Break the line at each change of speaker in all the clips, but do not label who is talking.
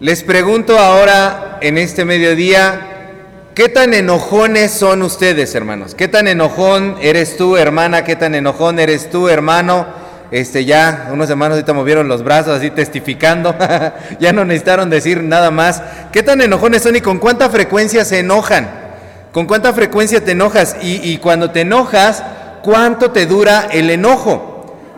Les pregunto ahora en este mediodía, ¿qué tan enojones son ustedes, hermanos? ¿Qué tan enojón eres tú, hermana? ¿Qué tan enojón eres tú, hermano? Este ya, unos hermanos ahorita movieron los brazos así testificando, ya no necesitaron decir nada más. ¿Qué tan enojones son y con cuánta frecuencia se enojan? ¿Con cuánta frecuencia te enojas? Y, y cuando te enojas, ¿cuánto te dura el enojo?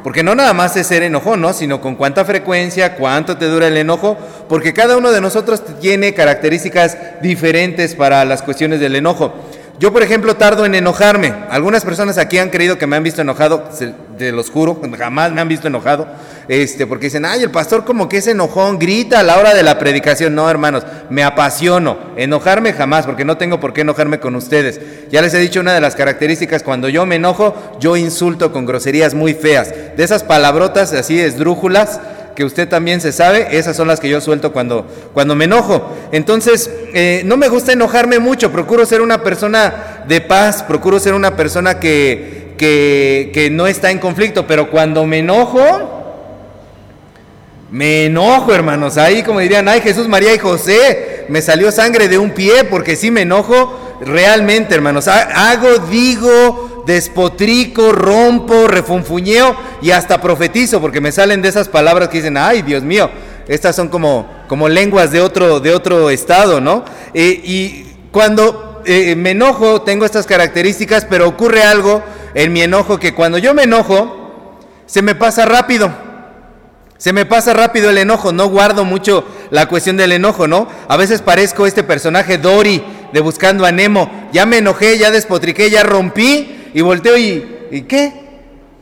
Porque no nada más es ser enojón, ¿no? Sino con cuánta frecuencia, cuánto te dura el enojo, porque cada uno de nosotros tiene características diferentes para las cuestiones del enojo. Yo, por ejemplo, tardo en enojarme. Algunas personas aquí han creído que me han visto enojado, te los juro, jamás me han visto enojado, este, porque dicen, ay, el pastor como que es enojón, grita a la hora de la predicación. No, hermanos, me apasiono. Enojarme jamás, porque no tengo por qué enojarme con ustedes. Ya les he dicho una de las características, cuando yo me enojo, yo insulto con groserías muy feas. De esas palabrotas así esdrújulas, que usted también se sabe, esas son las que yo suelto cuando, cuando me enojo. Entonces, eh, no me gusta enojarme mucho, procuro ser una persona de paz, procuro ser una persona que, que, que no está en conflicto, pero cuando me enojo, me enojo, hermanos. Ahí, como dirían, ay, Jesús, María y José, me salió sangre de un pie porque sí me enojo realmente, hermanos. Hago, digo, despotrico, rompo, refunfuñeo y hasta profetizo, porque me salen de esas palabras que dicen, ay Dios mío, estas son como, como lenguas de otro, de otro estado, ¿no? Eh, y cuando eh, me enojo tengo estas características, pero ocurre algo en mi enojo que cuando yo me enojo, se me pasa rápido. Se me pasa rápido el enojo, no guardo mucho la cuestión del enojo, ¿no? A veces parezco este personaje Dory de Buscando a Nemo. Ya me enojé, ya despotriqué, ya rompí y volteo y, ¿y qué?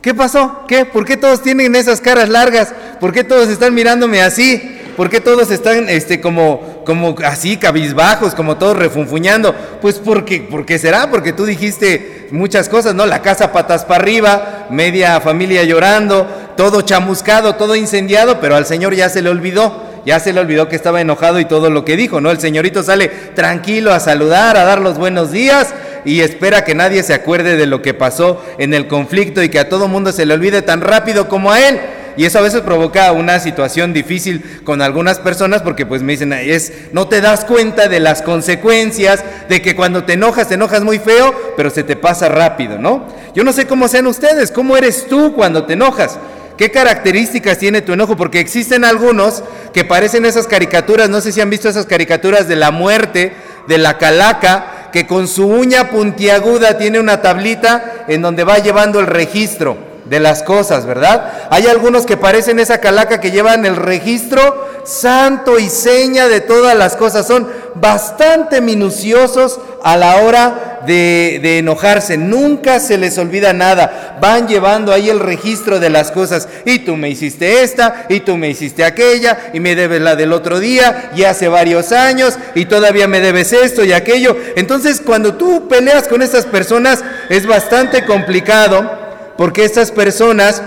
¿Qué pasó? ¿Qué? ¿Por qué todos tienen esas caras largas? ¿Por qué todos están mirándome así? ¿Por qué todos están este, como, como así, cabizbajos, como todos refunfuñando? Pues porque, porque será, porque tú dijiste muchas cosas, ¿no? La casa patas para arriba, media familia llorando, todo chamuscado, todo incendiado, pero al Señor ya se le olvidó ya se le olvidó que estaba enojado y todo lo que dijo, ¿no? El señorito sale tranquilo a saludar, a dar los buenos días y espera que nadie se acuerde de lo que pasó en el conflicto y que a todo mundo se le olvide tan rápido como a él. Y eso a veces provoca una situación difícil con algunas personas porque pues me dicen, es, no te das cuenta de las consecuencias, de que cuando te enojas, te enojas muy feo, pero se te pasa rápido, ¿no? Yo no sé cómo sean ustedes, cómo eres tú cuando te enojas. ¿Qué características tiene tu enojo? Porque existen algunos que parecen esas caricaturas, no sé si han visto esas caricaturas de la muerte, de la calaca, que con su uña puntiaguda tiene una tablita en donde va llevando el registro de las cosas, ¿verdad? Hay algunos que parecen esa calaca que llevan el registro santo y seña de todas las cosas. Son bastante minuciosos a la hora de, enojarse. Nunca se les olvida nada. Van llevando ahí el registro de las cosas. Y tú me hiciste esta, y tú me hiciste aquella, y me debes la del otro día, y hace varios años, y todavía me debes esto y aquello. Entonces, cuando tú peleas con estas personas, es bastante complicado porque estas personas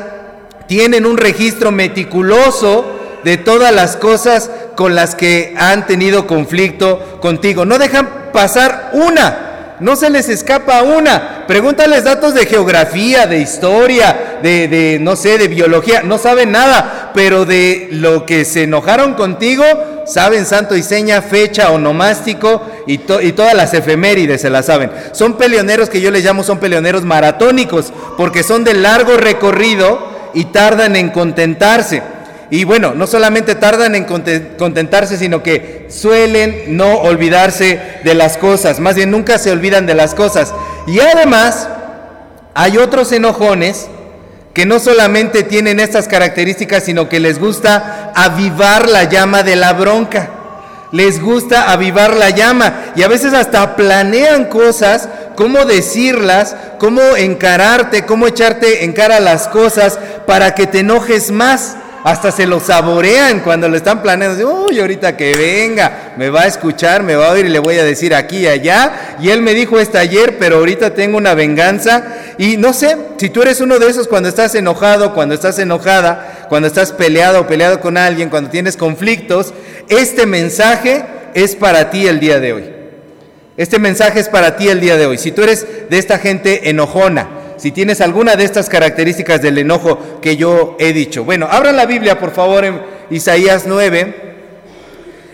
tienen un registro meticuloso de todas las cosas con las que han tenido conflicto contigo. No dejan pasar una no se les escapa una. Pregúntales datos de geografía, de historia, de, no sé, de biología. No saben nada, pero de lo que se enojaron contigo, saben santo y seña, fecha, onomástico y, y todas las efemérides se las saben. Son peleoneros que yo les llamo, son peleoneros maratónicos, porque son de largo recorrido y tardan en contentarse. Y bueno, no solamente tardan en contentarse, sino que suelen no olvidarse de las cosas, más bien nunca se olvidan de las cosas. Y además, hay otros enojones que no solamente tienen estas características, sino que les gusta avivar la llama de la bronca. Les gusta avivar la llama y a veces hasta planean cosas, cómo decirlas, cómo encararte, cómo echarte en cara las cosas para que te enojes más hasta se lo saborean cuando lo están planeando. Uy, ahorita que venga, me va a escuchar, me va a oír y le voy a decir aquí y allá. Y él me dijo esto ayer, pero ahorita tengo una venganza. Y no sé, si tú eres uno de esos cuando estás enojado, cuando estás enojada, cuando estás peleado o peleado con alguien, cuando tienes conflictos, este mensaje es para ti el día de hoy. Este mensaje es para ti el día de hoy. Si tú eres de esta gente enojona, si tienes alguna de estas características del enojo que yo he dicho. Bueno, abran la Biblia por favor en Isaías 9.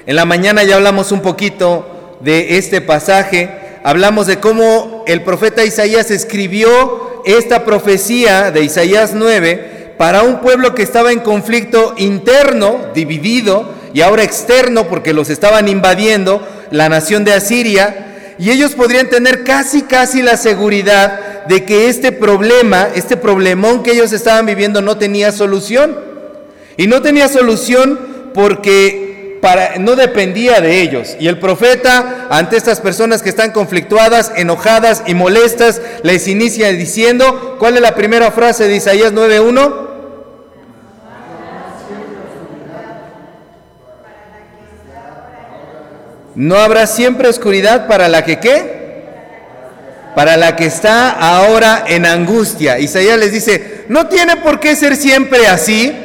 En la mañana ya hablamos un poquito de este pasaje, hablamos de cómo el profeta Isaías escribió esta profecía de Isaías 9 para un pueblo que estaba en conflicto interno, dividido, y ahora externo porque los estaban invadiendo, la nación de Asiria, y ellos podrían tener casi, casi la seguridad de que este problema, este problemón que ellos estaban viviendo no tenía solución. Y no tenía solución porque para, no dependía de ellos. Y el profeta, ante estas personas que están conflictuadas, enojadas y molestas, les inicia diciendo, ¿cuál es la primera frase de Isaías 9.1? No habrá siempre oscuridad para la que qué? Para la que está ahora en angustia. Isaías les dice, no tiene por qué ser siempre así.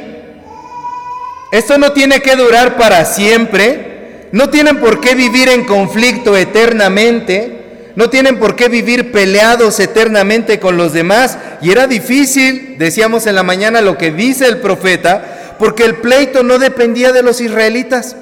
Esto no tiene que durar para siempre. No tienen por qué vivir en conflicto eternamente. No tienen por qué vivir peleados eternamente con los demás. Y era difícil, decíamos en la mañana lo que dice el profeta, porque el pleito no dependía de los israelitas.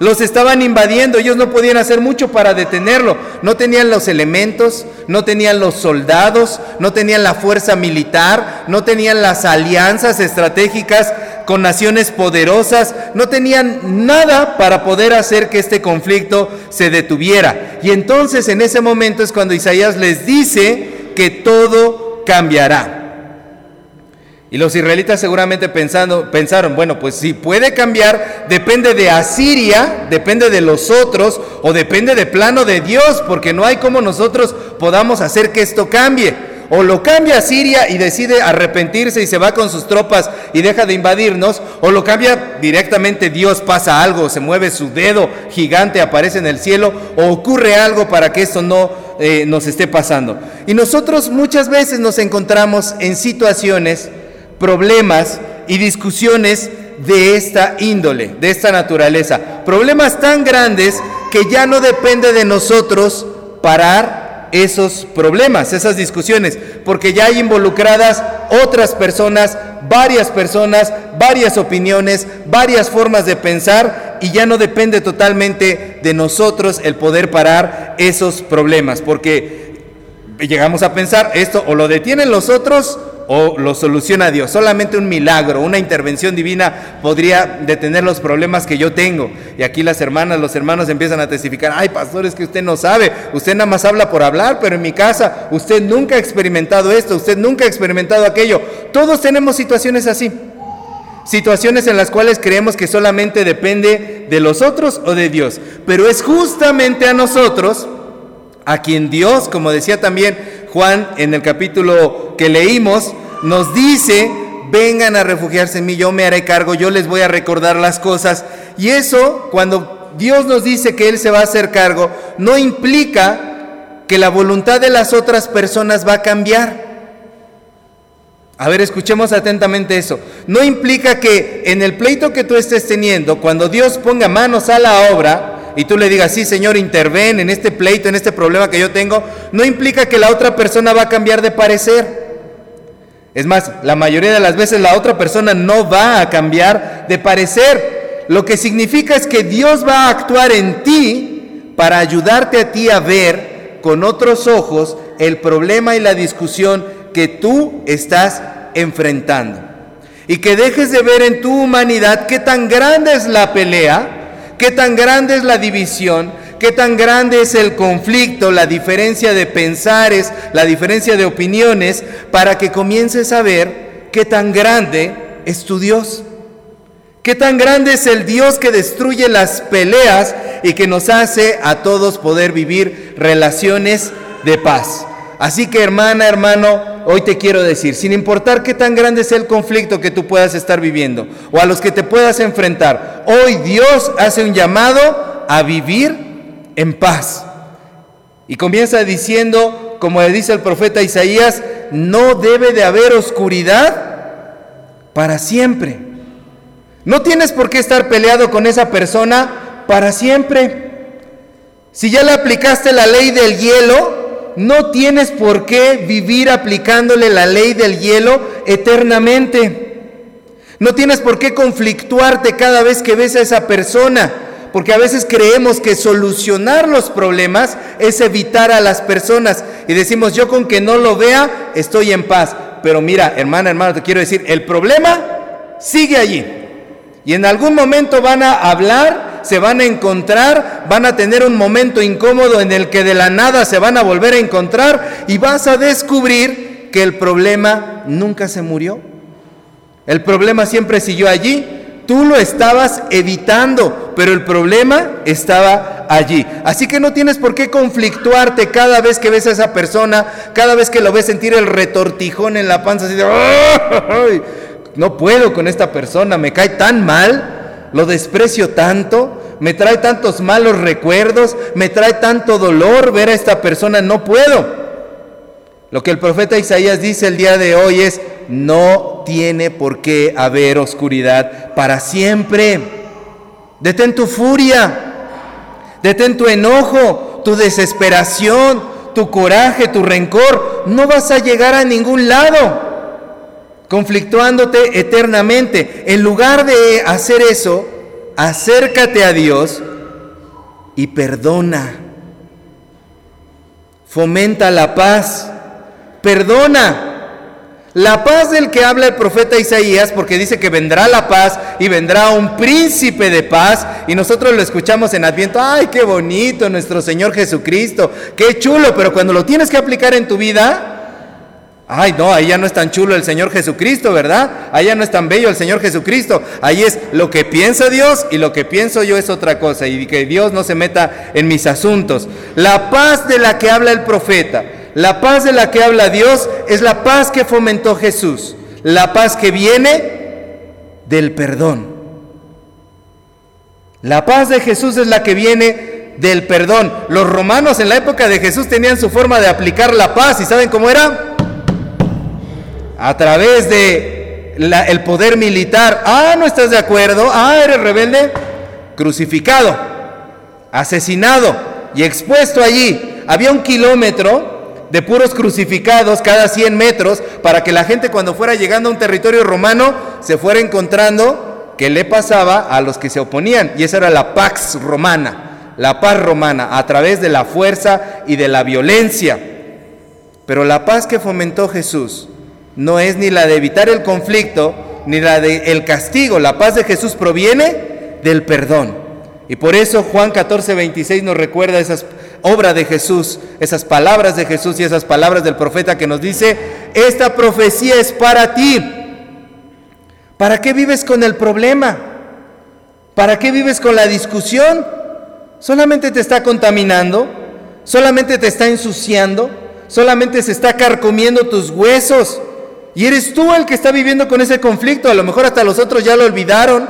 Los estaban invadiendo, ellos no podían hacer mucho para detenerlo. No tenían los elementos, no tenían los soldados, no tenían la fuerza militar, no tenían las alianzas estratégicas con naciones poderosas, no tenían nada para poder hacer que este conflicto se detuviera. Y entonces en ese momento es cuando Isaías les dice que todo cambiará. Y los israelitas seguramente pensando, pensaron, bueno, pues si puede cambiar, depende de Asiria, depende de los otros, o depende de plano de Dios, porque no hay como nosotros podamos hacer que esto cambie. O lo cambia Asiria y decide arrepentirse y se va con sus tropas y deja de invadirnos, o lo cambia directamente Dios, pasa algo, se mueve su dedo gigante, aparece en el cielo, o ocurre algo para que esto no eh, nos esté pasando. Y nosotros muchas veces nos encontramos en situaciones problemas y discusiones de esta índole, de esta naturaleza. Problemas tan grandes que ya no depende de nosotros parar esos problemas, esas discusiones, porque ya hay involucradas otras personas, varias personas, varias opiniones, varias formas de pensar y ya no depende totalmente de nosotros el poder parar esos problemas, porque llegamos a pensar esto o lo detienen los otros o lo soluciona Dios. Solamente un milagro, una intervención divina podría detener los problemas que yo tengo. Y aquí las hermanas, los hermanos empiezan a testificar, ay pastores que usted no sabe, usted nada más habla por hablar, pero en mi casa usted nunca ha experimentado esto, usted nunca ha experimentado aquello. Todos tenemos situaciones así. Situaciones en las cuales creemos que solamente depende de los otros o de Dios. Pero es justamente a nosotros a quien Dios, como decía también Juan en el capítulo que leímos, nos dice, vengan a refugiarse en mí, yo me haré cargo, yo les voy a recordar las cosas. Y eso, cuando Dios nos dice que Él se va a hacer cargo, no implica que la voluntad de las otras personas va a cambiar. A ver, escuchemos atentamente eso. No implica que en el pleito que tú estés teniendo, cuando Dios ponga manos a la obra, y tú le digas, sí, Señor, interven en este pleito, en este problema que yo tengo, no implica que la otra persona va a cambiar de parecer. Es más, la mayoría de las veces la otra persona no va a cambiar de parecer. Lo que significa es que Dios va a actuar en ti para ayudarte a ti a ver con otros ojos el problema y la discusión que tú estás enfrentando. Y que dejes de ver en tu humanidad qué tan grande es la pelea qué tan grande es la división, qué tan grande es el conflicto, la diferencia de pensares, la diferencia de opiniones, para que comiences a ver qué tan grande es tu Dios. Qué tan grande es el Dios que destruye las peleas y que nos hace a todos poder vivir relaciones de paz. Así que hermana, hermano, hoy te quiero decir, sin importar qué tan grande sea el conflicto que tú puedas estar viviendo o a los que te puedas enfrentar, hoy Dios hace un llamado a vivir en paz. Y comienza diciendo, como le dice el profeta Isaías, no debe de haber oscuridad para siempre. No tienes por qué estar peleado con esa persona para siempre. Si ya le aplicaste la ley del hielo, no tienes por qué vivir aplicándole la ley del hielo eternamente. No tienes por qué conflictuarte cada vez que ves a esa persona, porque a veces creemos que solucionar los problemas es evitar a las personas y decimos, yo con que no lo vea, estoy en paz. Pero mira, hermana, hermano, te quiero decir, el problema sigue allí. Y en algún momento van a hablar, se van a encontrar, van a tener un momento incómodo en el que de la nada se van a volver a encontrar y vas a descubrir que el problema nunca se murió. El problema siempre siguió allí. Tú lo estabas evitando, pero el problema estaba allí. Así que no tienes por qué conflictuarte cada vez que ves a esa persona, cada vez que lo ves sentir el retortijón en la panza, así de, no puedo con esta persona, me cae tan mal, lo desprecio tanto, me trae tantos malos recuerdos, me trae tanto dolor ver a esta persona, no puedo. Lo que el profeta Isaías dice el día de hoy es, no tiene por qué haber oscuridad para siempre. Detén tu furia, detén tu enojo, tu desesperación, tu coraje, tu rencor. No vas a llegar a ningún lado conflictuándote eternamente. En lugar de hacer eso, acércate a Dios y perdona. Fomenta la paz. Perdona. La paz del que habla el profeta Isaías, porque dice que vendrá la paz y vendrá un príncipe de paz, y nosotros lo escuchamos en Adviento, ay, qué bonito nuestro Señor Jesucristo, qué chulo, pero cuando lo tienes que aplicar en tu vida, Ay, no, ahí ya no es tan chulo el Señor Jesucristo, ¿verdad? Ahí ya no es tan bello el Señor Jesucristo. Ahí es lo que piensa Dios y lo que pienso yo es otra cosa y que Dios no se meta en mis asuntos. La paz de la que habla el profeta, la paz de la que habla Dios es la paz que fomentó Jesús. La paz que viene del perdón. La paz de Jesús es la que viene del perdón. Los romanos en la época de Jesús tenían su forma de aplicar la paz y ¿saben cómo era? A través de el poder militar, ah, no estás de acuerdo, ah, eres rebelde, crucificado, asesinado y expuesto allí. Había un kilómetro de puros crucificados cada 100 metros para que la gente cuando fuera llegando a un territorio romano se fuera encontrando qué le pasaba a los que se oponían. Y esa era la pax romana, la paz romana, a través de la fuerza y de la violencia. Pero la paz que fomentó Jesús no es ni la de evitar el conflicto, ni la de el castigo. La paz de Jesús proviene del perdón. Y por eso Juan 14, 26 nos recuerda esas obras de Jesús, esas palabras de Jesús y esas palabras del profeta que nos dice, esta profecía es para ti. ¿Para qué vives con el problema? ¿Para qué vives con la discusión? Solamente te está contaminando, solamente te está ensuciando, solamente se está carcomiendo tus huesos. Y eres tú el que está viviendo con ese conflicto. A lo mejor hasta los otros ya lo olvidaron.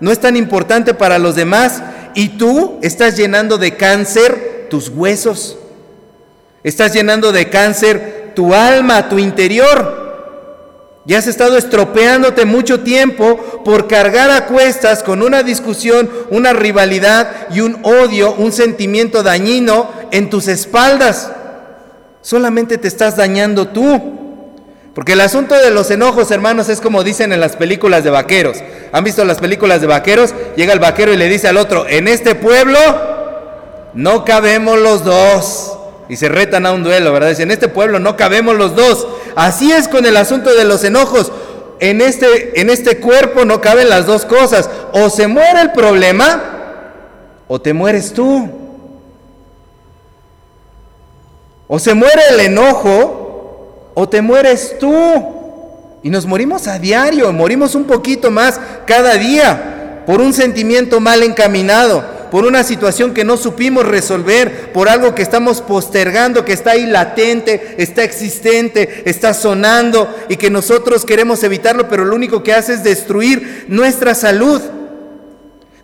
No es tan importante para los demás. Y tú estás llenando de cáncer tus huesos. Estás llenando de cáncer tu alma, tu interior. Y has estado estropeándote mucho tiempo por cargar a cuestas con una discusión, una rivalidad y un odio, un sentimiento dañino en tus espaldas. Solamente te estás dañando tú. Porque el asunto de los enojos, hermanos, es como dicen en las películas de vaqueros. ¿Han visto las películas de vaqueros? Llega el vaquero y le dice al otro, en este pueblo no cabemos los dos. Y se retan a un duelo, ¿verdad? Dicen, en este pueblo no cabemos los dos. Así es con el asunto de los enojos. En este, en este cuerpo no caben las dos cosas. O se muere el problema o te mueres tú. O se muere el enojo o te mueres tú. Y nos morimos a diario, morimos un poquito más cada día por un sentimiento mal encaminado, por una situación que no supimos resolver, por algo que estamos postergando, que está ahí latente, está existente, está sonando y que nosotros queremos evitarlo, pero lo único que hace es destruir nuestra salud.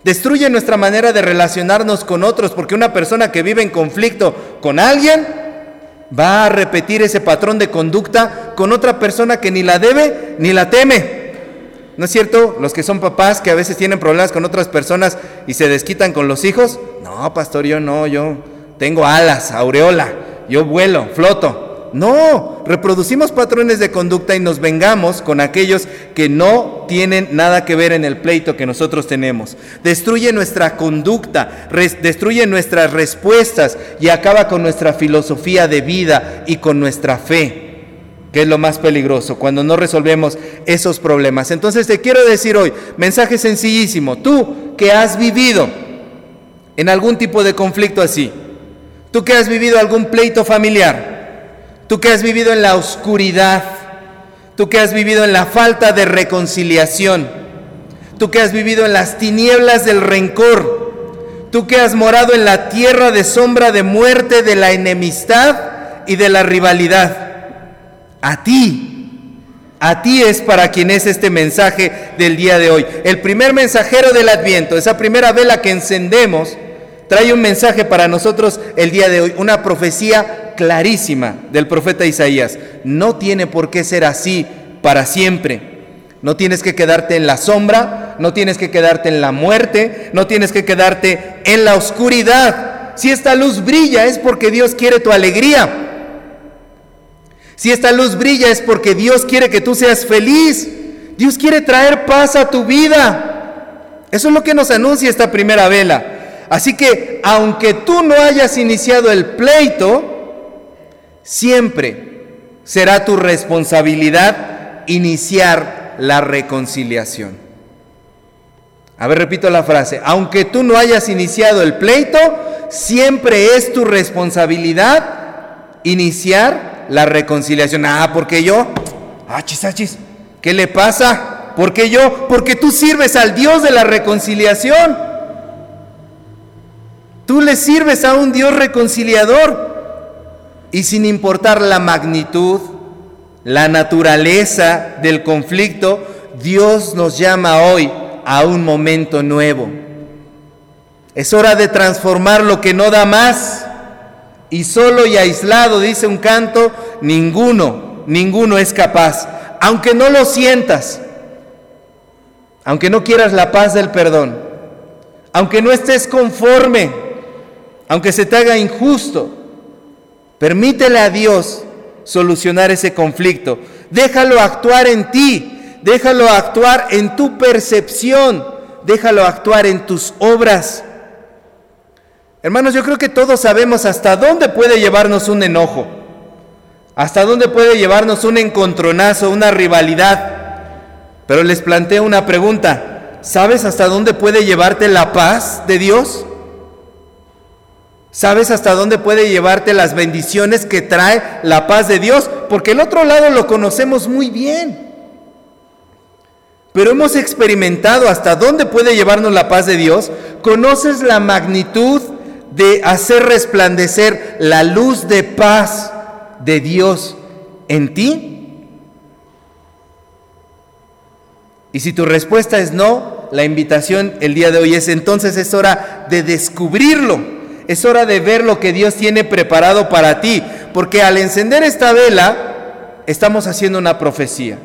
Destruye nuestra manera de relacionarnos con otros, porque una persona que vive en conflicto con alguien va a repetir ese patrón de conducta con otra persona que ni la debe ni la teme. ¿No es cierto? Los que son papás que a veces tienen problemas con otras personas y se desquitan con los hijos. No, pastor, yo no, yo tengo alas, aureola, yo vuelo, floto. No, reproducimos patrones de conducta y nos vengamos con aquellos que no tienen nada que ver en el pleito que nosotros tenemos. Destruye nuestra conducta, destruye nuestras respuestas y acaba con nuestra filosofía de vida y con nuestra fe, que es lo más peligroso cuando no resolvemos esos problemas. Entonces te quiero decir hoy, mensaje sencillísimo, tú que has vivido en algún tipo de conflicto así, tú que has vivido algún pleito familiar, Tú que has vivido en la oscuridad, tú que has vivido en la falta de reconciliación, tú que has vivido en las tinieblas del rencor, tú que has morado en la tierra de sombra de muerte, de la enemistad y de la rivalidad. A ti, a ti es para quien es este mensaje del día de hoy. El primer mensajero del adviento, esa primera vela que encendemos, trae un mensaje para nosotros el día de hoy, una profecía clarísima del profeta Isaías. No tiene por qué ser así para siempre. No tienes que quedarte en la sombra, no tienes que quedarte en la muerte, no tienes que quedarte en la oscuridad. Si esta luz brilla es porque Dios quiere tu alegría. Si esta luz brilla es porque Dios quiere que tú seas feliz. Dios quiere traer paz a tu vida. Eso es lo que nos anuncia esta primera vela. Así que aunque tú no hayas iniciado el pleito, siempre será tu responsabilidad iniciar la reconciliación. A ver, repito la frase. Aunque tú no hayas iniciado el pleito, siempre es tu responsabilidad iniciar la reconciliación. Ah, porque yo, achis, achis, ¿qué le pasa? ¿Por qué yo? Porque tú sirves al Dios de la reconciliación. Tú le sirves a un Dios reconciliador y sin importar la magnitud, la naturaleza del conflicto, Dios nos llama hoy a un momento nuevo. Es hora de transformar lo que no da más. Y solo y aislado, dice un canto, ninguno, ninguno es capaz. Aunque no lo sientas, aunque no quieras la paz del perdón, aunque no estés conforme aunque se te haga injusto, permítele a Dios solucionar ese conflicto. Déjalo actuar en ti, déjalo actuar en tu percepción, déjalo actuar en tus obras. Hermanos, yo creo que todos sabemos hasta dónde puede llevarnos un enojo, hasta dónde puede llevarnos un encontronazo, una rivalidad. Pero les planteo una pregunta, ¿sabes hasta dónde puede llevarte la paz de Dios? ¿Sabes hasta dónde puede llevarte las bendiciones que trae la paz de Dios? Porque el otro lado lo conocemos muy bien. Pero hemos experimentado hasta dónde puede llevarnos la paz de Dios. ¿Conoces la magnitud de hacer resplandecer la luz de paz de Dios en ti? Y si tu respuesta es no, la invitación el día de hoy es entonces es hora de descubrirlo es hora de ver lo que Dios tiene preparado para ti, porque al encender esta vela estamos haciendo una profecía.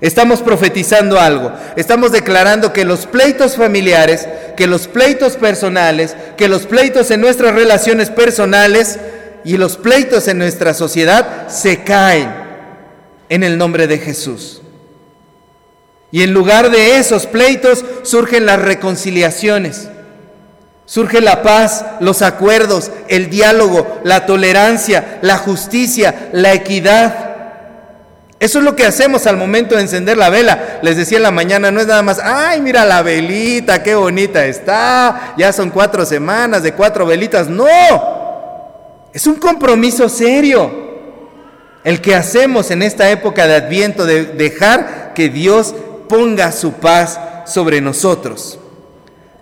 Estamos profetizando algo. Estamos declarando que los pleitos familiares, que los pleitos personales, que los pleitos en nuestras relaciones personales y los pleitos en nuestra sociedad se caen en el nombre de Jesús. Y en lugar de esos pleitos surgen las reconciliaciones. Surge la paz, los acuerdos, el diálogo, la tolerancia, la justicia, la equidad. Eso es lo que hacemos al momento de encender la vela. Les decía en la mañana, no es nada más, ay, mira la velita, qué bonita está, ya son cuatro semanas de cuatro velitas. No, es un compromiso serio el que hacemos en esta época de adviento, de dejar que Dios ponga su paz sobre nosotros.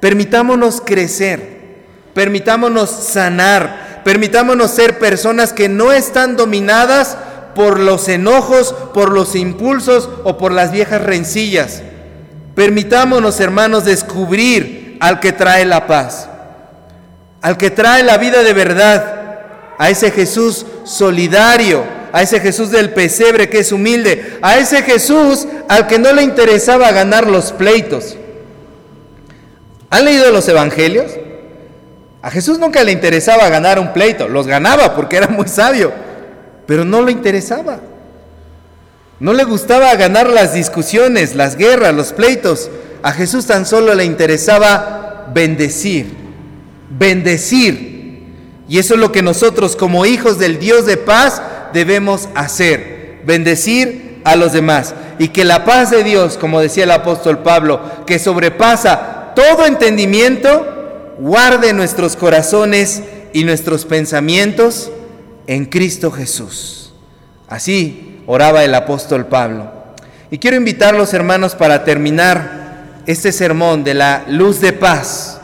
Permitámonos crecer, permitámonos sanar, permitámonos ser personas que no están dominadas por los enojos, por los impulsos o por las viejas rencillas. Permitámonos, hermanos, descubrir al que trae la paz, al que trae la vida de verdad, a ese Jesús solidario, a ese Jesús del pesebre que es humilde, a ese Jesús al que no le interesaba ganar los pleitos, ¿Han leído los evangelios? A Jesús nunca le interesaba ganar un pleito, los ganaba porque era muy sabio. pero no le interesaba. No le gustaba ganar las discusiones, las guerras, los pleitos. A Jesús tan solo le interesaba bendecir, bendecir. Y eso es lo que nosotros como hijos del Dios de paz debemos hacer, bendecir a los demás. Y que la paz de Dios, como decía el apóstol Pablo, que sobrepasa todo entendimiento, guarde nuestros corazones y nuestros pensamientos en Cristo Jesús. Así oraba el apóstol Pablo. Y quiero invitar los hermanos para terminar este sermón de la luz de paz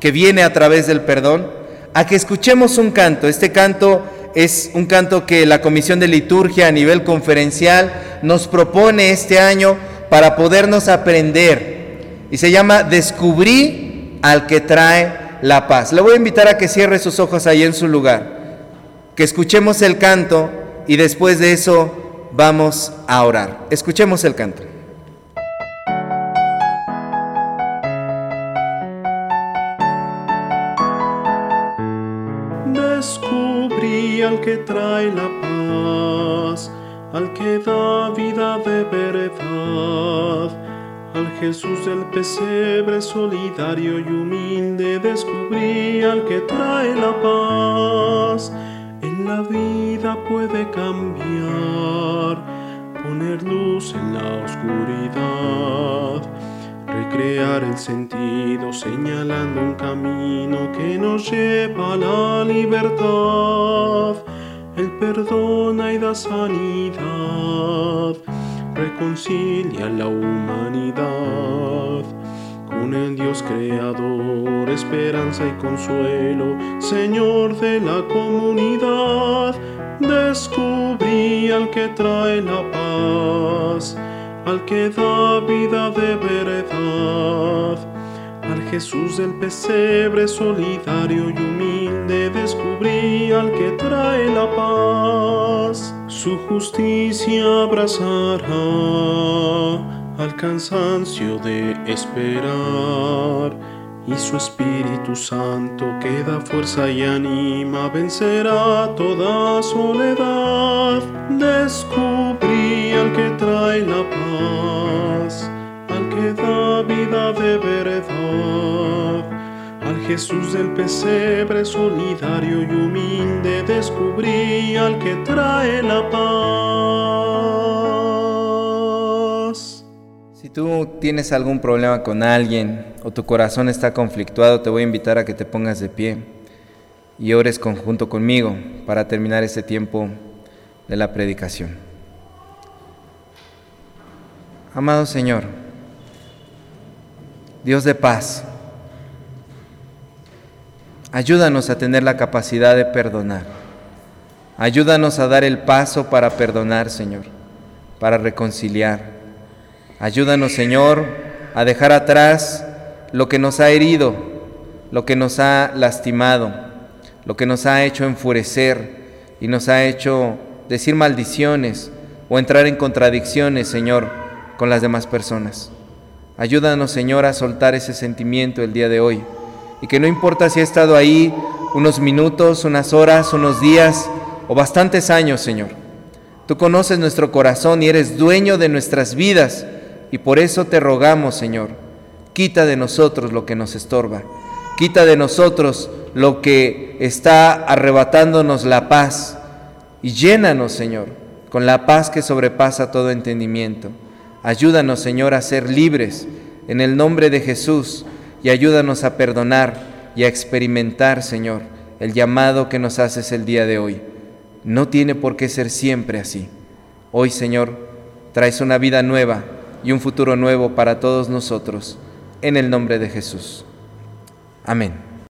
que viene a través del perdón, a que escuchemos un canto. Este canto es un canto que la Comisión de Liturgia a nivel conferencial nos propone este año para podernos aprender. Y se llama Descubrí al que trae la paz. Le voy a invitar a que cierre sus ojos ahí en su lugar, que escuchemos el canto y después de eso vamos a orar. Escuchemos el canto.
Descubrí al que trae la paz, al que da vida de verdad, al Jesús del pesebre solidario y humilde. Descubrí al que trae la paz, en la vida puede cambiar, poner luz en la oscuridad recrear el sentido señalando un camino que nos lleva a la libertad. Él perdona y da sanidad, reconcilia la humanidad. Con el Dios creador, esperanza y consuelo, Señor de la comunidad, descubrí al que trae la paz al que da vida de verdad, al Jesús del pesebre solidario y humilde descubrí al que trae la paz, su justicia abrazará al cansancio de esperar. Y su Espíritu Santo que da fuerza y anima vencerá toda soledad. Descubrí al que trae la paz, al que da vida de verdad, Jesús del pesebre solidario y humilde, descubrí al que trae la paz.
Si tú tienes algún problema con alguien o tu corazón está conflictuado, te voy a invitar a que te pongas de pie y ores conjunto conmigo para terminar este tiempo de la predicación. Amado Señor, Dios de paz, ayúdanos a tener la capacidad de perdonar. Ayúdanos a dar el paso para perdonar, Señor, para reconciliar. Ayúdanos, Señor, a dejar atrás lo que nos ha herido, lo que nos ha lastimado, lo que nos ha hecho enfurecer y nos ha hecho decir maldiciones o entrar en contradicciones, Señor con las demás personas. Ayúdanos, Señor, a soltar ese sentimiento el día de hoy. Y que no importa si ha estado ahí unos minutos, unas horas, unos días o bastantes años, Señor. Tú conoces nuestro corazón y eres dueño de nuestras vidas. Y por eso te rogamos, Señor, quita de nosotros lo que nos estorba. Quita de nosotros lo que está arrebatándonos la paz. Y llénanos, Señor, con la paz que sobrepasa todo entendimiento. Ayúdanos, Señor, a ser libres en el nombre de Jesús y ayúdanos a perdonar y a experimentar, Señor, el llamado que nos haces el día de hoy. No tiene por qué ser siempre así. Hoy, Señor, traes una vida nueva y un futuro nuevo para todos nosotros, en el nombre de Jesús. Amén.